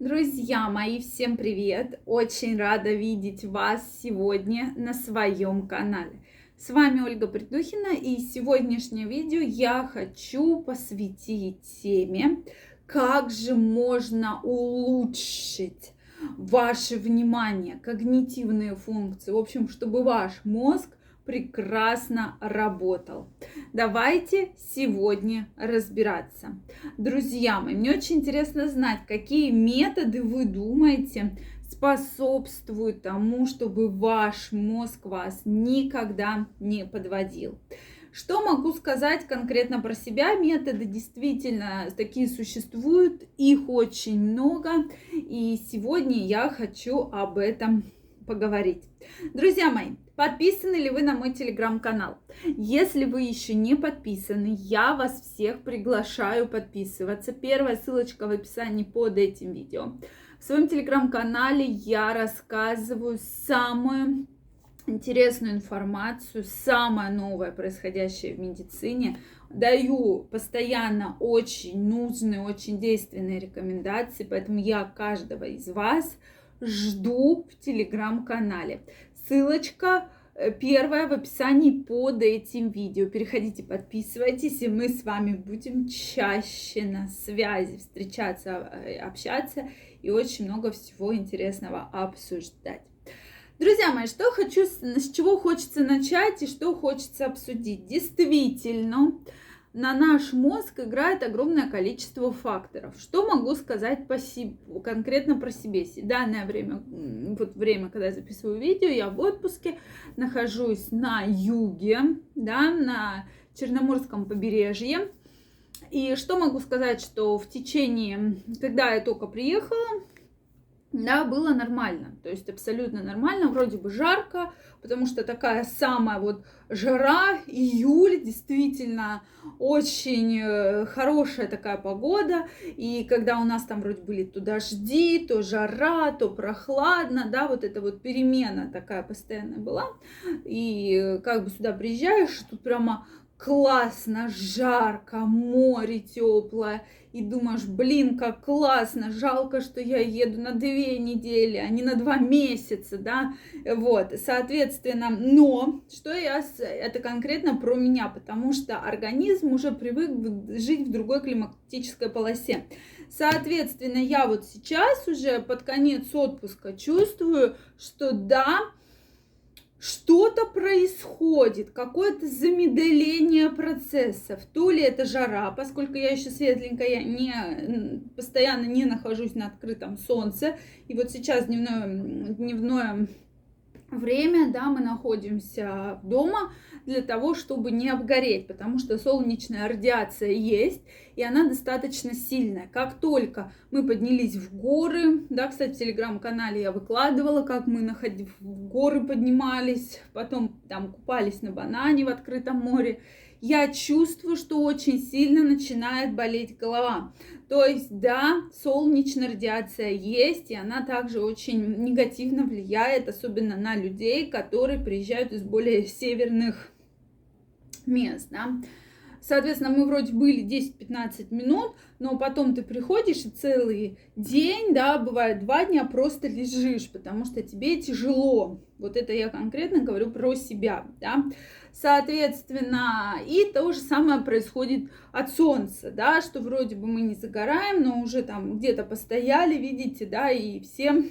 Друзья мои, всем привет! Очень рада видеть вас сегодня на своем канале. С вами Ольга Придухина и сегодняшнее видео я хочу посвятить теме, как же можно улучшить ваше внимание, когнитивные функции, в общем, чтобы ваш мозг прекрасно работал. Давайте сегодня разбираться. Друзья мои, мне очень интересно знать, какие методы вы думаете способствуют тому, чтобы ваш мозг вас никогда не подводил. Что могу сказать конкретно про себя? Методы действительно такие существуют, их очень много, и сегодня я хочу об этом поговорить. Друзья мои, подписаны ли вы на мой телеграм-канал? Если вы еще не подписаны, я вас всех приглашаю подписываться. Первая ссылочка в описании под этим видео. В своем телеграм-канале я рассказываю самую интересную информацию, самое новое происходящее в медицине. Даю постоянно очень нужные, очень действенные рекомендации, поэтому я каждого из вас жду в телеграм-канале. Ссылочка э, первая в описании под этим видео. Переходите, подписывайтесь, и мы с вами будем чаще на связи встречаться, э, общаться и очень много всего интересного обсуждать. Друзья мои, что хочу, с чего хочется начать и что хочется обсудить. Действительно, на наш мозг играет огромное количество факторов. Что могу сказать по себе, конкретно про себе? Данное время, вот время, когда я записываю видео, я в отпуске, нахожусь на юге, да, на Черноморском побережье. И что могу сказать, что в течение, когда я только приехала, да, было нормально, то есть абсолютно нормально, вроде бы жарко, потому что такая самая вот жара, июль, действительно очень э, хорошая такая погода, и когда у нас там вроде были то дожди, то жара, то прохладно, да, вот эта вот перемена такая постоянная была, и э, как бы сюда приезжаешь, тут прямо классно, жарко, море теплое, и думаешь, блин, как классно, жалко, что я еду на две недели, а не на два месяца, да, вот, соответственно, но, что я, это конкретно про меня, потому что организм уже привык жить в другой климатической полосе. Соответственно, я вот сейчас уже под конец отпуска чувствую, что да, что-то происходит, какое-то замедление процессов. То ли это жара, поскольку я еще светленькая, не, постоянно не нахожусь на открытом солнце. И вот сейчас дневное, дневное время, да, мы находимся дома, для того, чтобы не обгореть, потому что солнечная радиация есть, и она достаточно сильная. Как только мы поднялись в горы, да, кстати, в телеграм-канале я выкладывала, как мы находили, в горы поднимались, потом там купались на банане в открытом море, я чувствую, что очень сильно начинает болеть голова. То есть, да, солнечная радиация есть, и она также очень негативно влияет, особенно на людей, которые приезжают из более северных мест, да. Соответственно, мы вроде были 10-15 минут, но потом ты приходишь и целый день, да, бывает два дня просто лежишь, потому что тебе тяжело. Вот это я конкретно говорю про себя, да. Соответственно, и то же самое происходит от солнца, да, что вроде бы мы не загораем, но уже там где-то постояли, видите, да, и все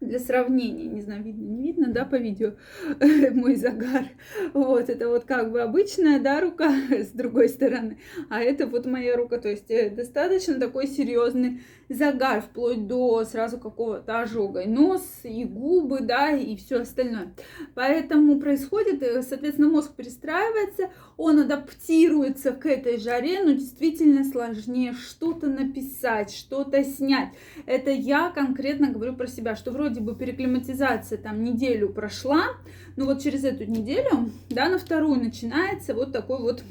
для сравнения, не знаю, видно, не видно, да, по видео, мой загар. Вот, это вот как бы обычная, да, рука с другой стороны, а это вот моя рука, то есть э, достаточно такой серьезный загар, вплоть до сразу какого-то ожога, и нос, и губы, да, и все остальное. Поэтому происходит, э, соответственно, мозг перестраивается, он адаптируется к этой жаре, но действительно сложнее что-то написать, что-то снять. Это я конкретно говорю про себя, что вроде вроде бы переклиматизация там неделю прошла, но вот через эту неделю, да, на вторую начинается вот такой вот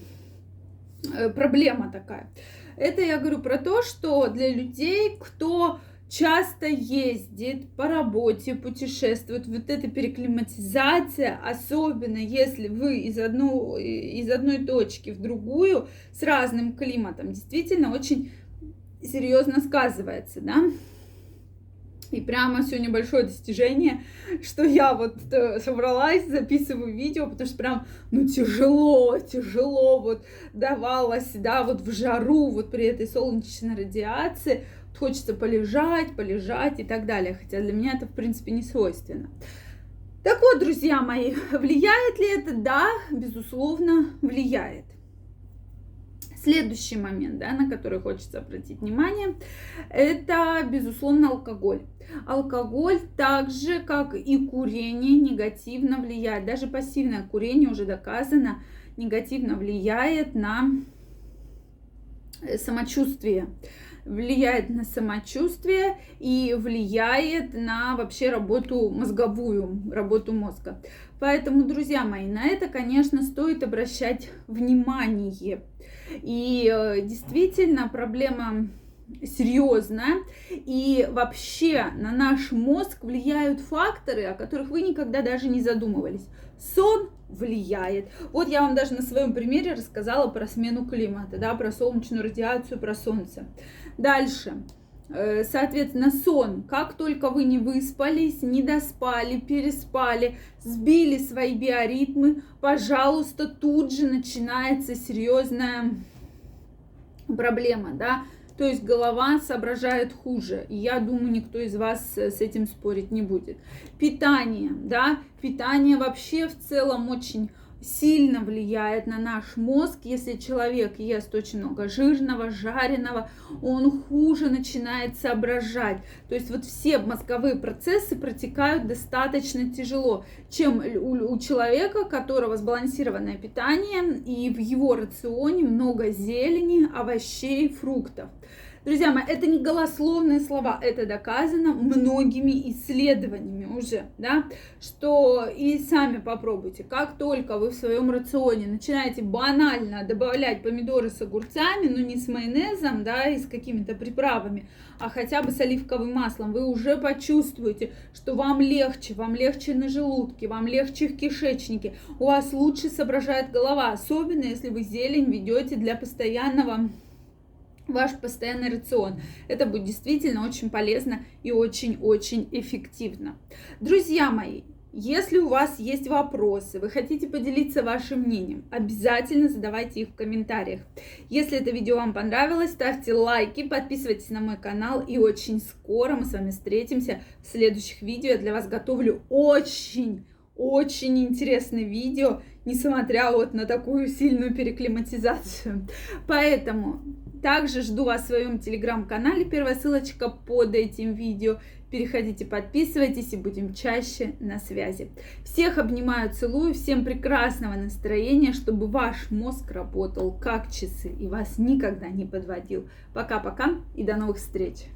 э, проблема такая. Это я говорю про то, что для людей, кто часто ездит по работе, путешествует, вот эта переклиматизация, особенно если вы из, одну, из одной точки в другую с разным климатом, действительно очень серьезно сказывается, да. И прямо сегодня большое достижение, что я вот э, собралась, записываю видео, потому что прям, ну, тяжело, тяжело вот давалось, да, вот в жару, вот при этой солнечной радиации, хочется полежать, полежать и так далее, хотя для меня это, в принципе, не свойственно. Так вот, друзья мои, влияет ли это? Да, безусловно, влияет. Следующий момент, да, на который хочется обратить внимание, это, безусловно, алкоголь. Алкоголь так же, как и курение, негативно влияет. Даже пассивное курение уже доказано, негативно влияет на э, самочувствие влияет на самочувствие и влияет на вообще работу мозговую, работу мозга. Поэтому, друзья мои, на это, конечно, стоит обращать внимание. И э, действительно проблема серьезная. И вообще на наш мозг влияют факторы, о которых вы никогда даже не задумывались. Сон влияет. Вот я вам даже на своем примере рассказала про смену климата, да, про солнечную радиацию, про солнце. Дальше. Э, соответственно, сон. Как только вы не выспались, не доспали, переспали, сбили свои биоритмы, пожалуйста, тут же начинается серьезная проблема, да, то есть голова соображает хуже. Я думаю, никто из вас с этим спорить не будет. Питание, да, питание вообще в целом очень сильно влияет на наш мозг. Если человек ест очень много жирного, жареного, он хуже начинает соображать. То есть вот все мозговые процессы протекают достаточно тяжело, чем у, человека, у которого сбалансированное питание и в его рационе много зелени, овощей, фруктов. Друзья мои, это не голословные слова, это доказано многими исследованиями уже, да, что и сами попробуйте, как только вы в своем рационе начинаете банально добавлять помидоры с огурцами, но не с майонезом, да, и с какими-то приправами, а хотя бы с оливковым маслом, вы уже почувствуете, что вам легче, вам легче на желудке, вам легче в кишечнике, у вас лучше соображает голова, особенно если вы зелень ведете для постоянного ваш постоянный рацион. Это будет действительно очень полезно и очень-очень эффективно. Друзья мои, если у вас есть вопросы, вы хотите поделиться вашим мнением, обязательно задавайте их в комментариях. Если это видео вам понравилось, ставьте лайки, подписывайтесь на мой канал и очень скоро мы с вами встретимся в следующих видео. Я для вас готовлю очень очень интересное видео, несмотря вот на такую сильную переклиматизацию. Поэтому также жду в своем телеграм-канале. Первая ссылочка под этим видео. Переходите, подписывайтесь и будем чаще на связи. Всех обнимаю, целую. Всем прекрасного настроения, чтобы ваш мозг работал как часы и вас никогда не подводил. Пока-пока и до новых встреч.